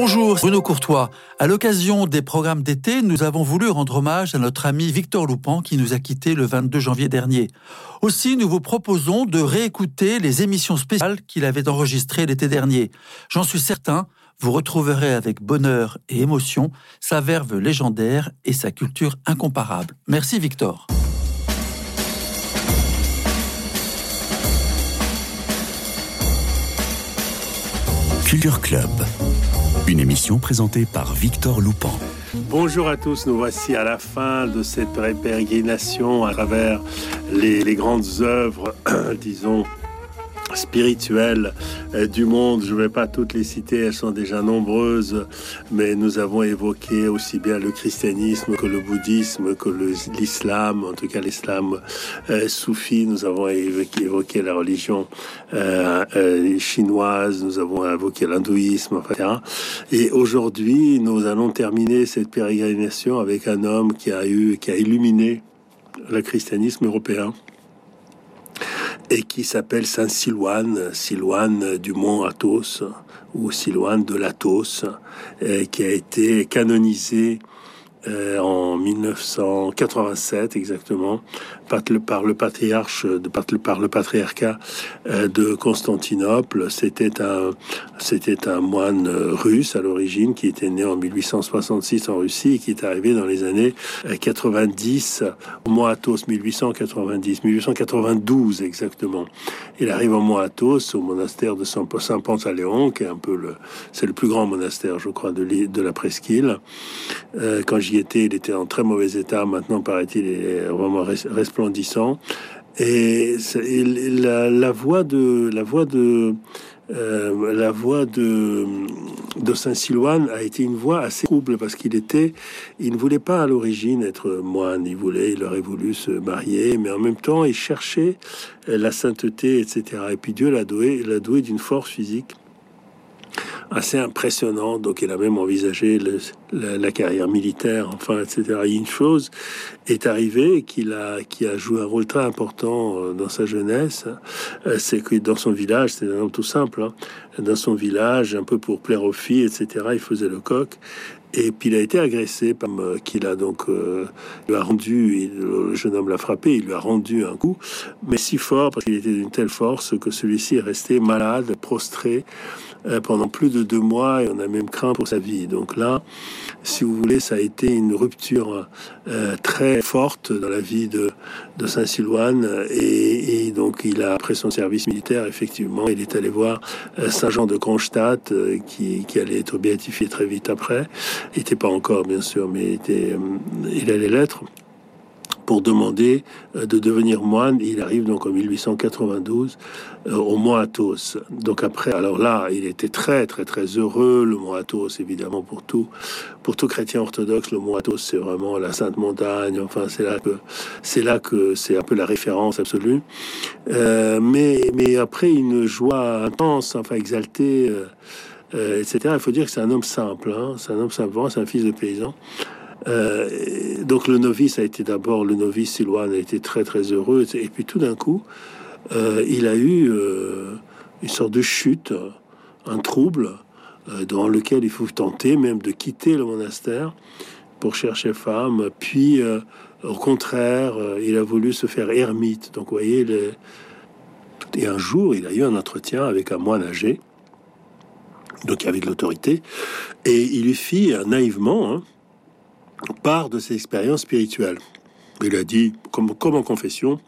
Bonjour, Bruno Courtois. À l'occasion des programmes d'été, nous avons voulu rendre hommage à notre ami Victor Loupan qui nous a quittés le 22 janvier dernier. Aussi, nous vous proposons de réécouter les émissions spéciales qu'il avait enregistrées l'été dernier. J'en suis certain, vous retrouverez avec bonheur et émotion sa verve légendaire et sa culture incomparable. Merci Victor. Culture Club, une émission présentée par Victor Loupan. Bonjour à tous, nous voici à la fin de cette pérégrination à travers les, les grandes œuvres, disons, spirituelles euh, du monde. Je ne vais pas toutes les citer, elles sont déjà nombreuses, mais nous avons évoqué aussi bien le christianisme que le bouddhisme, que l'islam, en tout cas l'islam euh, soufi. Nous avons évoqué, la religion euh, chinoise, nous avons évoqué l'hindouisme, etc. Et aujourd'hui, nous allons terminer cette pérégrination avec un homme qui a eu, qui a illuminé le christianisme européen et qui s'appelle Saint Silouane, Silouane du mont Athos ou Silouane de l'Athos, qui a été canonisé euh, en 1987 exactement par le, patriarche de par le, patriarcat euh, de Constantinople. C'était un c'était un moine russe à l'origine qui était né en 1866 en Russie et qui est arrivé dans les années 90 au Mont Athos 1890 1892 exactement. Il arrive au Mont Athos au monastère de Saint Pantaléon qui est un peu le c'est le plus grand monastère je crois de, de la presqu'île. Euh, quand j'y étais, il était en très mauvais état. Maintenant, paraît-il, il est vraiment Et, la, voix de la voix de euh, la voix de, de Saint Silouane a été une voix assez trouble parce qu'il était, il ne voulait pas à l'origine être moine, il voulait, il aurait voulu se marier, mais en même temps il cherchait la sainteté, etc. Et puis Dieu l'a doué, l'a doué d'une force physique assez impressionnant. Donc, il a même envisagé la, carrière militaire, enfin, etc. une chose est arrivée qui a joué un rôle très important euh, dans sa jeunesse. Euh, c'est que dans son village, c'est un homme tout simple, hein, dans son village, un peu pour plaire aux filles, etc., il faisait le coq. Et puis il a été agressé par qu'il a donc euh, lui a rendu, le jeune homme l'a frappé, il lui a rendu un coup, mais si fort parce qu'il était d'une telle force que celui-ci est resté malade, prostré. Euh, pendant plus de deux mois et on a même craint pour sa vie. Donc là, si vous voulez, ça a été une rupture euh, très forte dans la vie de, Saint-Silouane et, donc il a, après son service militaire, effectivement, il est allé voir euh, Saint-Jean de Kronstadt qui, allait être béatifié très vite après. Il n'était pas encore, bien sûr, mais était, il allait l'être pour demander euh, de devenir moine. Il arrive donc en 1892 euh, au Mont Athos. Donc après, alors là, il était très très très heureux. Le Mont Athos, évidemment, pour tout pour tout chrétien orthodoxe, le Mont Athos, c'est vraiment la Sainte Montagne. Enfin, c'est là que c'est là que c'est un peu la référence absolue. Euh, mais mais après une joie intense, enfin exaltée. Euh, etc. Il faut dire que c'est un homme simple, hein. c'est un homme simple, c'est un fils de paysan. Euh, donc le novice a été d'abord, le novice Silouane a été très très heureux, et puis tout d'un coup, euh, il a eu euh, une sorte de chute, un trouble, dans lequel il faut tenter même de quitter le monastère pour chercher femme, puis au contraire, il a voulu se faire ermite. Donc voyez, et un jour, il a eu un entretien avec un moine âgé, donc avec l'autorité, et il lui fit naïvement, hein, de ses expériences spirituelles. Il a dit, comme, en confession,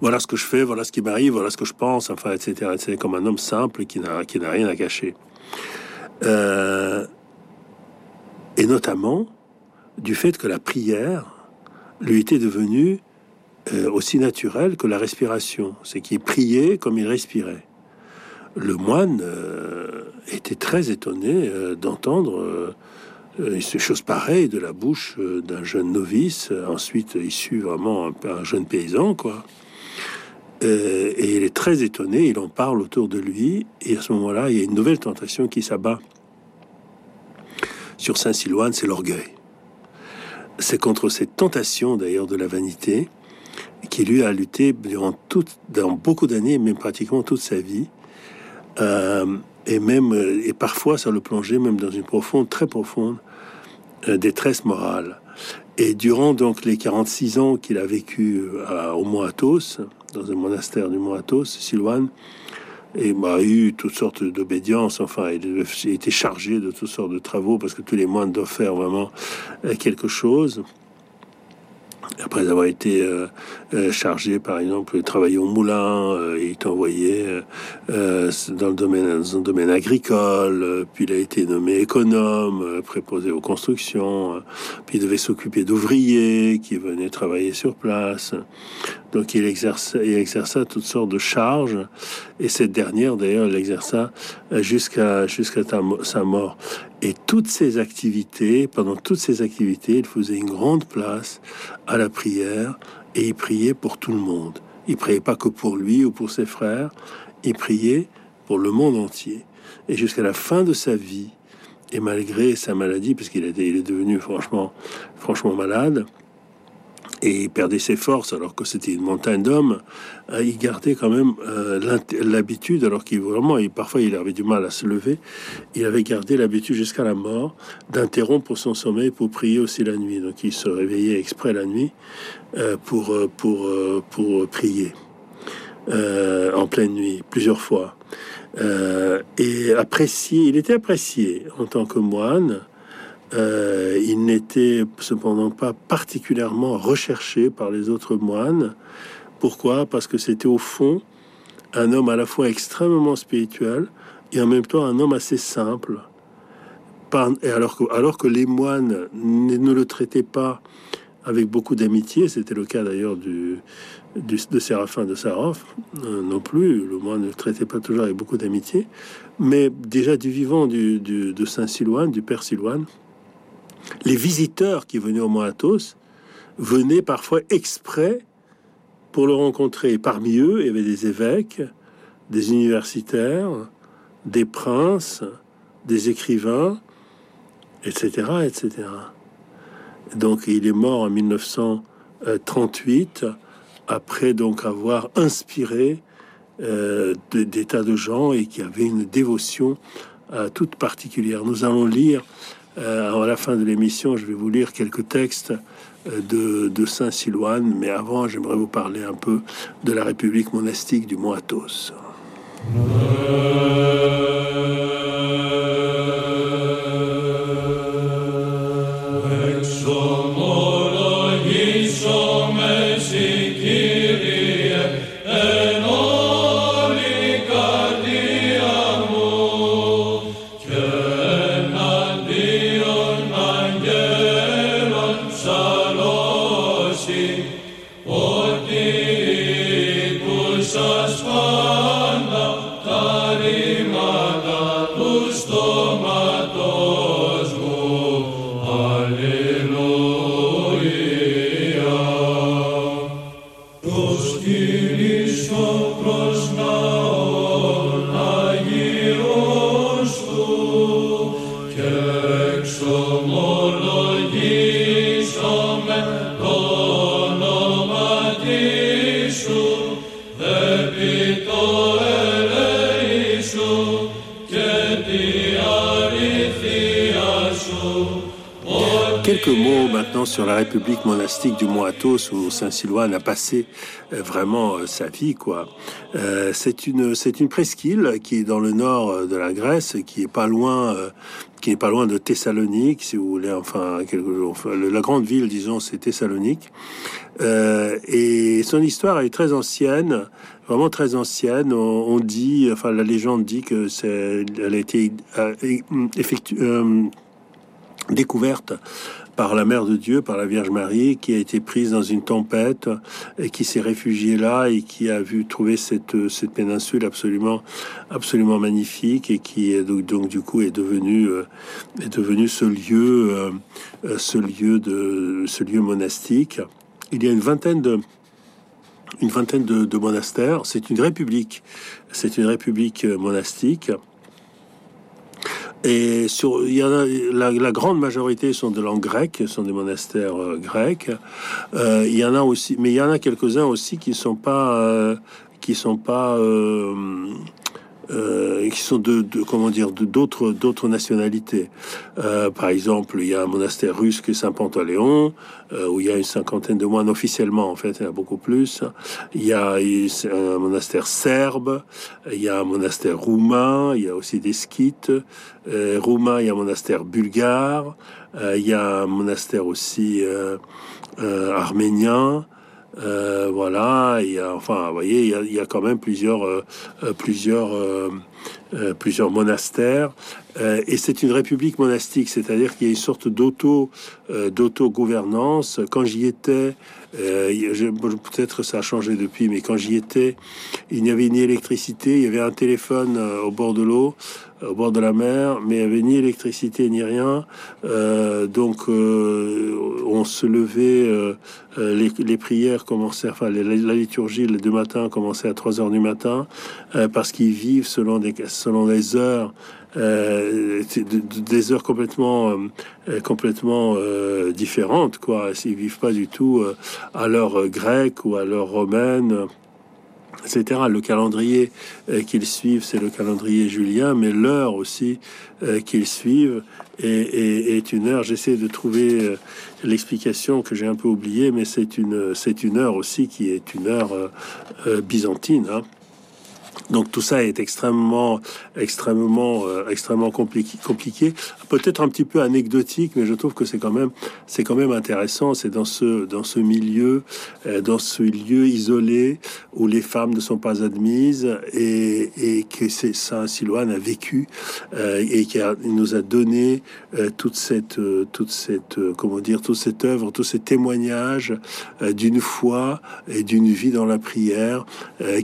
voilà ce que je fais, voilà ce qui m'arrive, voilà ce que je pense, enfin, etc. C'est comme un homme simple qui n'a, qui n'a rien à cacher. Euh, et notamment du fait que la prière lui était devenue euh, aussi naturelle que la respiration. C'est qu'il priait comme il respirait. Le moine euh, était très étonné d'entendre euh, ces choses pareilles de la bouche euh, d'un jeune novice, euh, ensuite issu vraiment un, un jeune paysan, quoi. et il est très étonné, il en parle autour de lui, et à ce moment-là, il y a une nouvelle tentation qui s'abat sur Saint-Silouane, c'est l'orgueil. C'est contre cette tentation, d'ailleurs, de la vanité, qui lui a lutté durant, beaucoup d'années, même pratiquement toute sa vie, et même et parfois ça le plongeait même dans une profonde, très profonde détresse morale. Et durant donc les 46 ans qu'il a vécu au Mont Athos, dans un monastère du Mont Athos, Silouane, et a eu toutes sortes d'obédiences. Enfin, il a été chargé de toutes sortes de travaux parce que tous les moines doivent faire vraiment quelque chose après avoir été euh, euh, chargé, par exemple, de travailler au moulin, euh, il est envoyé dans le domaine, dans le domaine agricole, puis il a été nommé économe, préposé aux constructions, puis il devait s'occuper d'ouvriers qui venaient travailler sur place. Donc il exerça, toutes sortes de charges, et cette dernière, d'ailleurs, il exerça jusqu'à jusqu'à sa mort. Et toutes ces activités, pendant toutes ces activités, il faisait une grande place à la prière et il priait pour tout le monde. Il priait pas que pour lui ou pour ses frères, il priait pour le monde entier. Et jusqu'à la fin de sa vie, et malgré sa maladie, puisqu'il il est devenu franchement, franchement malade, et il perdait ses forces alors que c'était une montagne d'hommes, euh, il gardait quand même euh, l'habitude, alors qu'il vraiment, il, parfois il avait du mal à se lever, il avait gardé l'habitude jusqu'à la mort d'interrompre son sommeil pour prier aussi la nuit. Donc il se réveillait exprès la nuit euh, pour, pour, pour prier en pleine nuit, plusieurs fois. et apprécié, il était apprécié en tant que moine euh, il n'était cependant pas particulièrement recherché par les autres moines. Pourquoi? Parce que c'était au fond un homme à la fois extrêmement spirituel et en même temps un homme assez simple. Et alors que, alors que les moines ne le traitaient pas avec beaucoup d'amitié, c'était le cas d'ailleurs de Séraphin de Sarov euh, non plus, le moine ne le traitait pas toujours avec beaucoup d'amitié, mais déjà du vivant de Saint Silouane, du Père Silouane, les visiteurs qui venaient au Mont Athos venaient parfois exprès pour le rencontrer. Parmi eux, il y avait des évêques, des universitaires, des princes, des écrivains, etc., etc. Donc il est mort en 1938 après donc avoir inspiré euh, des tas de gens et qui avaient une dévotion euh, toute particulière. Nous allons lire euh, à la fin de l'émission, je vais vous lire quelques textes euh, de, de Saint Silouane, mais avant, j'aimerais vous parler un peu de la République monastique du Mont Athos. Oh. Sur la République monastique du Mont Athos où Saint Silouane a passé euh, vraiment euh, sa vie quoi. Euh, c'est une c'est une presqu'île qui est dans le nord de la Grèce, qui est pas loin qui est pas loin de Thessalonique si vous voulez. Enfin, enfin la grande ville disons c'est Thessalonique. et son histoire est très ancienne vraiment très ancienne. On, dit, enfin la légende dit que c'est, elle a été effectuée, découverte par la Mère de Dieu, par la Vierge Marie, qui a été prise dans une tempête et qui s'est réfugiée là et qui a vu trouver cette, cette péninsule absolument, absolument magnifique et qui est donc, donc du coup est devenu, euh, est devenu ce lieu, euh, euh, ce lieu de, ce lieu monastique. Il y a une vingtaine de, une vingtaine de, de monastères. C'est une république. C'est une république monastique. Et sur, il y en a, la, grande majorité sont de langue grecque, sont des monastères euh, grecs. Euh, il y en a aussi, mais il y en a quelques-uns aussi qui sont pas, euh, qui sont pas euh, qui sont de, de, comment dire d'autres d'autres nationalités. Euh, par exemple, il y a un monastère russe qui est Saint-Pantaléon, euh, où il y a une cinquantaine de moines officiellement. En fait, il y en a beaucoup plus. Il y a un monastère serbe, il y a un monastère roumain, il y a aussi des skythes euh, roumains. Il y a un monastère bulgare, euh, il y a un monastère aussi arménien. Euh, voilà, il y a, enfin, vous voyez, il y a, quand même plusieurs, euh, euh plusieurs, euh, euh, plusieurs monastères. et c'est une république monastique, c'est-à-dire qu'il y a une sorte d'auto, d'auto-gouvernance. Quand j'y étais, peut-être ça a changé depuis, mais quand j'y étais, il n'y avait ni électricité, il y avait un téléphone au bord de l'eau au bord de la mer, mais il n'y avait ni électricité ni rien. Euh, donc euh, on se levait, euh, les, prières commençaient, enfin la liturgie le deux matins commençait à 3 heures du matin, parce qu'ils vivent selon des, selon les heures. Euh, des heures complètement complètement euh, différentes quoi s'ils vivent pas du tout à l'heure grecque ou à l'heure romaine etc. Le calendrier euh, qu'ils suivent, c'est le calendrier julien, mais l'heure aussi euh, qu'ils suivent est, une heure. J'essaie de trouver euh, l'explication que j'ai un peu oubliée, mais c'est une, c'est une heure aussi qui est une heure byzantine. Hein. Donc tout ça est extrêmement, extrêmement, euh, extrêmement compliqué, compliqué. Peut-être un petit peu anecdotique, mais je trouve que c'est quand même, c'est quand même intéressant. C'est dans ce, dans ce milieu, euh, dans ce lieu isolé où les femmes ne sont pas admises et, et que c'est Saint Silouane a vécu euh, et qui nous a donné toute cette, toute cette, comment dire, toute cette œuvre, tous ces témoignages d'une foi et d'une vie dans la prière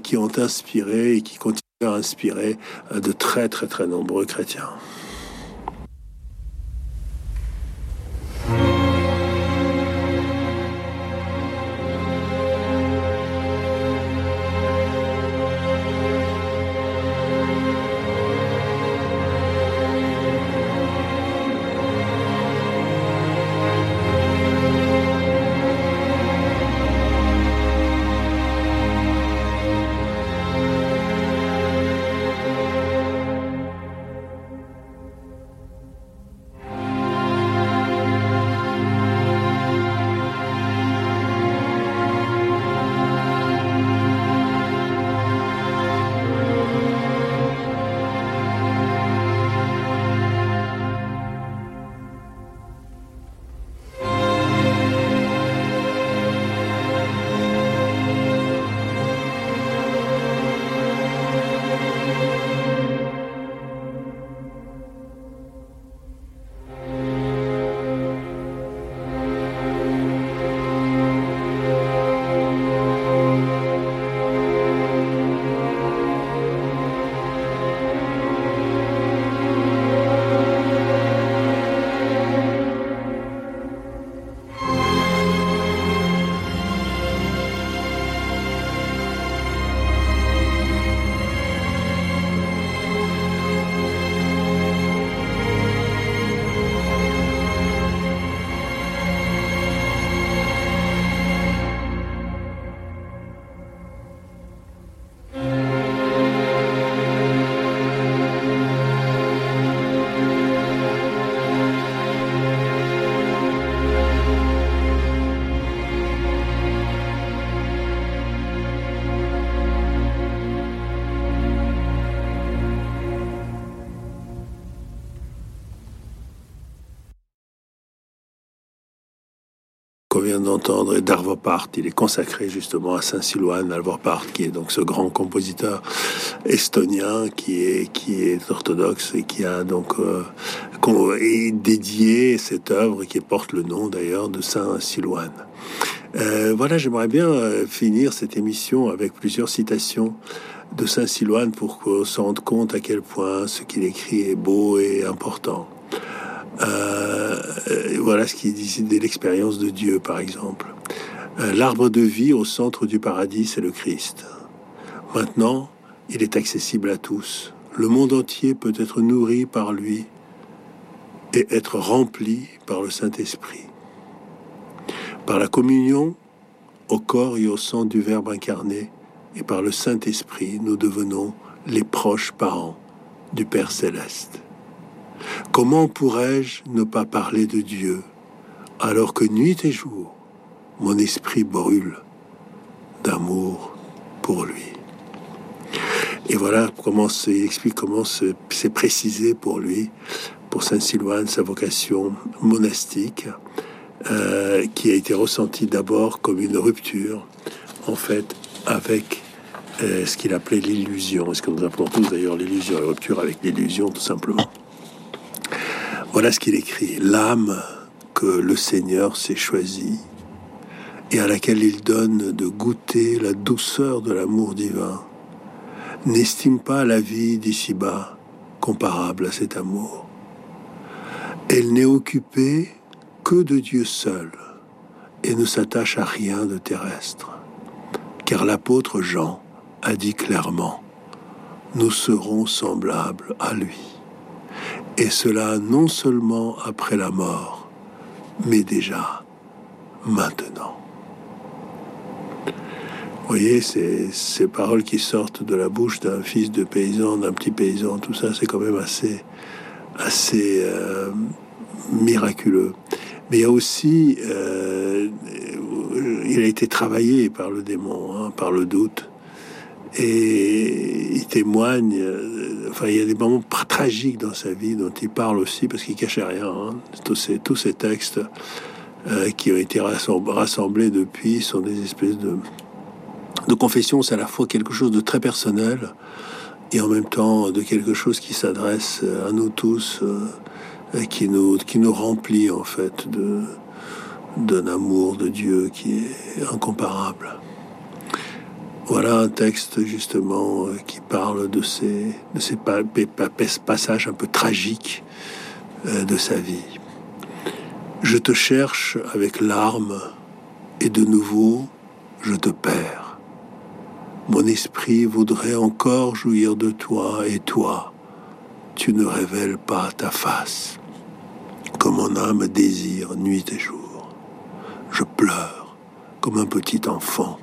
qui ont inspiré et qui continue à inspirer euh, de très très très nombreux chrétiens. D'entendre Darvopart. Il est consacré justement à Saint Silouane Darvopart, qui est donc ce grand compositeur estonien qui est qui est orthodoxe et qui a donc euh, dédié cette œuvre qui porte le nom d'ailleurs de Saint Silouane. Euh, voilà, j'aimerais bien euh, finir cette émission avec plusieurs citations de Saint Silouane pour qu'on se rende compte à quel point ce qu'il écrit est beau et important. Euh, voilà ce qu'il dit de l'expérience de Dieu, par exemple. Euh, l'arbre de vie au centre du paradis, c'est le Christ. Maintenant, il est accessible à tous. Le monde entier peut être nourri par lui et être rempli par le Saint-Esprit. Par la communion au corps et au sang du Verbe incarné et par le Saint-Esprit, nous devenons les proches parents du Père céleste. Comment pourrais-je ne pas parler de Dieu alors que nuit et jour, mon esprit brûle d'amour pour lui? Et voilà comment il explique comment c'est précisé pour lui, pour Saint Sylvain, sa vocation monastique, euh, qui a été ressentie d'abord comme une rupture, en fait, avec euh, ce qu'il appelait l'illusion, ce que nous appelons tous d'ailleurs l'illusion, la rupture avec l'illusion tout simplement? Voilà ce qu'il écrit. L'âme que le Seigneur s'est choisie et à laquelle il donne de goûter la douceur de l'amour divin, n'estime pas la vie d'ici-bas comparable à cet amour. Elle n'est occupée que de Dieu seul et ne s'attache à rien de terrestre. Car l'apôtre Jean a dit clairement, nous serons semblables à lui. Et cela non seulement après la mort, mais déjà maintenant. Vous voyez, ces, ces paroles qui sortent de la bouche d'un fils de paysan, d'un petit paysan, tout ça, c'est quand même assez, assez euh, miraculeux. Mais il y a aussi, euh, il a été travaillé par le démon, hein, par le doute. Et il témoigne, euh, enfin, il y a des moments tragiques dans sa vie dont il parle aussi parce qu'il cachait rien. Hein. Tous, ces, textes euh, qui ont été rassemblés depuis sont des espèces de, confessions. C'est à la fois quelque chose de très personnel et en même temps de quelque chose qui s'adresse à nous tous qui nous, qui nous remplit en fait d'un amour de Dieu qui est incomparable. Voilà un texte justement euh, qui parle de ces, de ces passages un peu tragiques euh, de sa vie. Je te cherche avec larmes et de nouveau je te perds. Mon esprit voudrait encore jouir de toi et toi, tu ne révèles pas ta face comme mon âme désire nuit et jour. Je pleure comme un petit enfant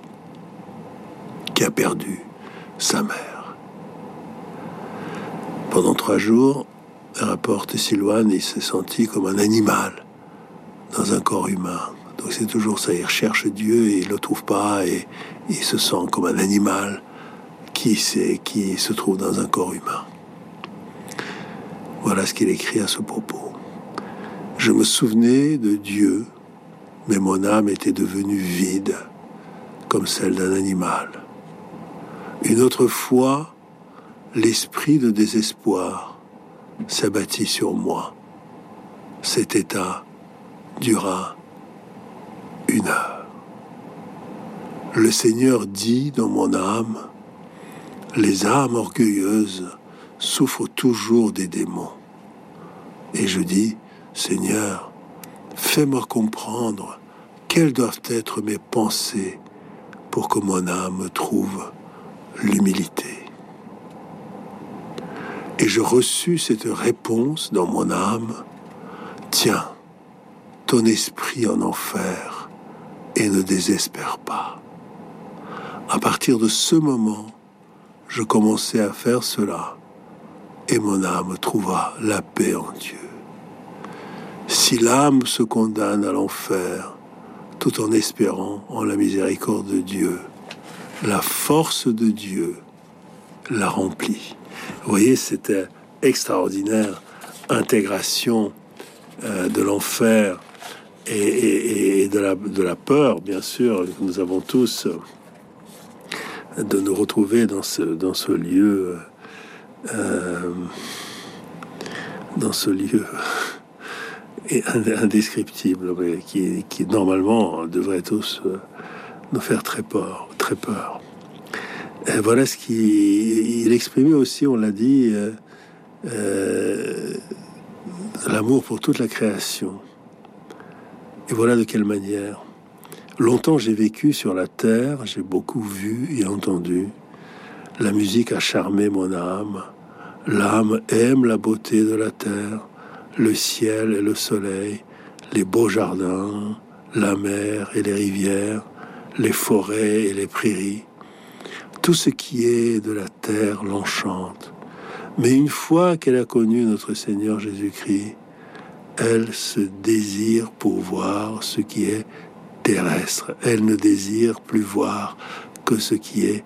a perdu sa mère. Pendant trois jours, rapporte Sylvain, il s'est senti comme un animal dans un corps humain. Donc c'est toujours ça, il recherche Dieu et il le trouve pas et il se sent comme un animal qui, qui se trouve dans un corps humain. Voilà ce qu'il écrit à ce propos. Je me souvenais de Dieu, mais mon âme était devenue vide, comme celle d'un animal. Une autre fois, l'esprit de désespoir s'abattit sur moi. Cet état dura une heure. Le Seigneur dit dans mon âme, les âmes orgueilleuses souffrent toujours des démons. Et je dis, Seigneur, fais-moi comprendre quelles doivent être mes pensées pour que mon âme trouve l'humilité. Et je reçus cette réponse dans mon âme, tiens, ton esprit en enfer et ne désespère pas. À partir de ce moment, je commençai à faire cela et mon âme trouva la paix en Dieu. Si l'âme se condamne à l'enfer, tout en espérant en la miséricorde de Dieu, la force de Dieu la remplit. Vous voyez, cette extraordinaire intégration euh, de l'enfer et, de, la, peur, bien sûr, que nous avons tous euh, de nous retrouver dans ce, dans ce lieu, euh, dans ce lieu indescriptible, qui, qui, normalement devrait tous nous faire très peur, peur. Et voilà ce qu'il exprimait aussi, on l'a dit, euh, euh, l'amour pour toute la création. Et voilà de quelle manière. Longtemps j'ai vécu sur la terre, j'ai beaucoup vu et entendu. La musique a charmé mon âme. L'âme aime la beauté de la terre le ciel et le soleil, les beaux jardins, la mer et les rivières, les forêts et les prairies. Tout ce qui est de la terre l'enchante. Mais une fois qu'elle a connu notre Seigneur Jésus-Christ, elle se désire pour voir ce qui est terrestre. Elle ne désire plus voir que ce qui est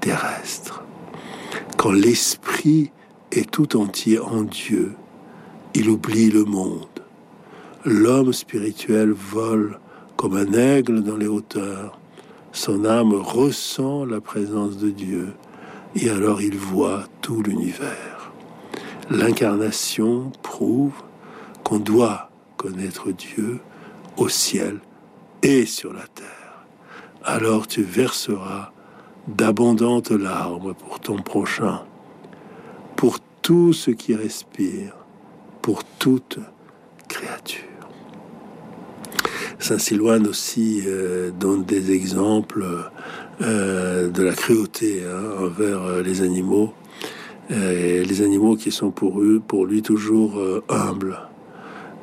terrestre. Quand l'esprit est tout entier en Dieu, il oublie le monde. L'homme spirituel vole comme un aigle dans les hauteurs. Son âme ressent la présence de Dieu et alors il voit tout l'univers. L'incarnation prouve qu'on doit connaître Dieu au ciel et sur la terre. Alors tu verseras d'abondantes larmes pour ton prochain, pour tout ce qui respire, pour toute créature. Saint Silouane aussi euh, donne des exemples euh, de la cruauté hein, envers euh, les animaux, les animaux qui sont pour, lui toujours humbles.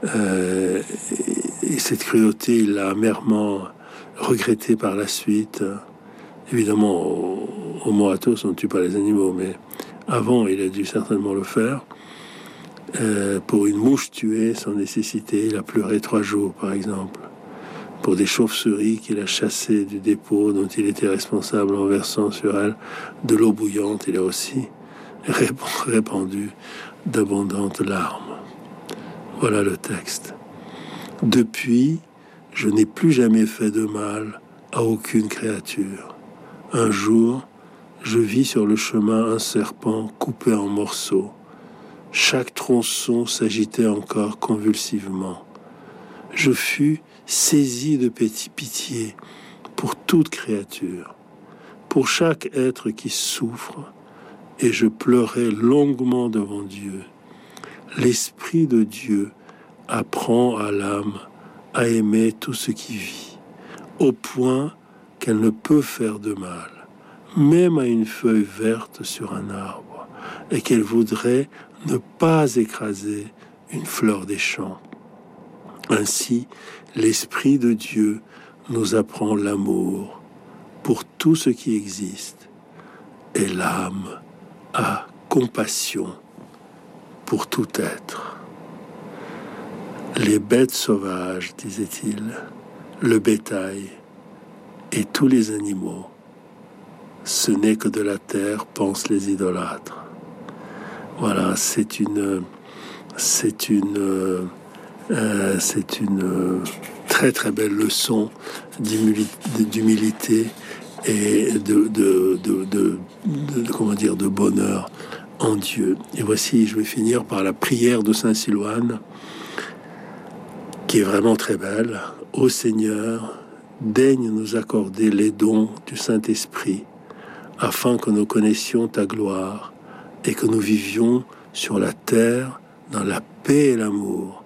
et cette cruauté, il l'a amèrement regretté par la suite. Évidemment, au, au Moratos, on ne tue pas les animaux, mais avant, il a dû certainement le faire. Pour une mouche tuée sans nécessité, il a pleuré trois jours, par exemple. Pour des chauves-souris qu'il a chassées du dépôt dont il était responsable en versant sur elles de l'eau bouillante, il a aussi répandu d'abondantes larmes. Voilà le texte. Depuis, je n'ai plus jamais fait de mal à aucune créature. Un jour, je vis sur le chemin un serpent coupé en morceaux chaque tronçon s'agitait encore convulsivement. Je fus saisi de pitié pour toute créature, pour chaque être qui souffre, et je pleurais longuement devant Dieu. L'Esprit de Dieu apprend à l'âme à aimer tout ce qui vit, au point qu'elle ne peut faire de mal, même à une feuille verte sur un arbre, et qu'elle voudrait ne pas écraser une fleur des champs. Ainsi, l'Esprit de Dieu nous apprend l'amour pour tout ce qui existe et l'âme a compassion pour tout être. Les bêtes sauvages, disait-il, le bétail et tous les animaux, ce n'est que de la terre, pensent les idolâtres. Voilà, c'est une, c'est une, euh, c'est une très très belle leçon d'humilité et de, de, de, comment dire, de bonheur en Dieu. Et voici, je vais finir par la prière de Saint Silouane, qui est vraiment très belle. Ô Seigneur, daigne nous accorder les dons du Saint-Esprit, afin que nous connaissions ta gloire et que nous vivions sur la terre dans la paix et l'amour,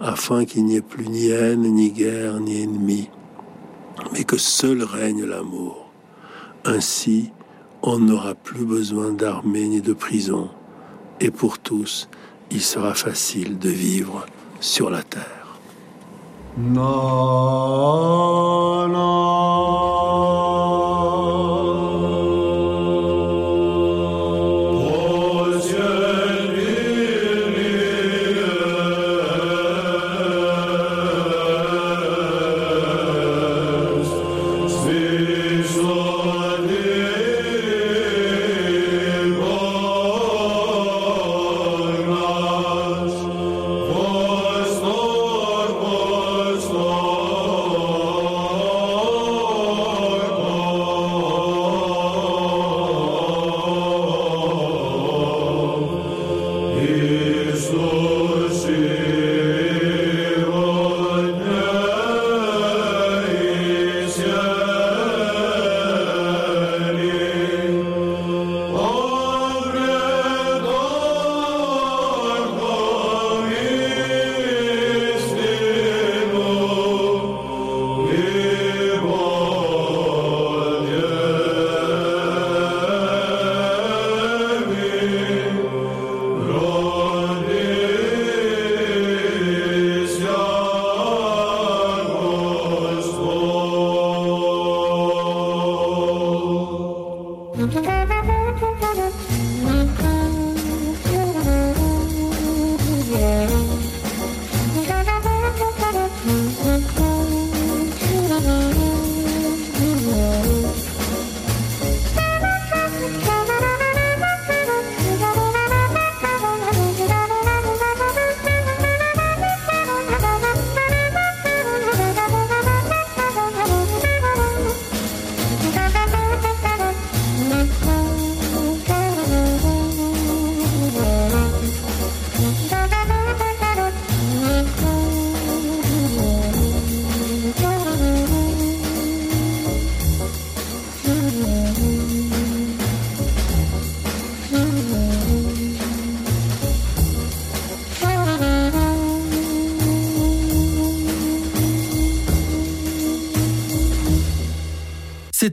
afin qu'il n'y ait plus ni haine, ni guerre, ni ennemi, mais que seul règne l'amour. Ainsi, on n'aura plus besoin d'armée ni de prison, et pour tous, il sera facile de vivre sur la terre.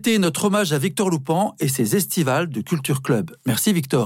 Notre hommage à Victor Loupan et ses estivales de Culture Club. Merci Victor.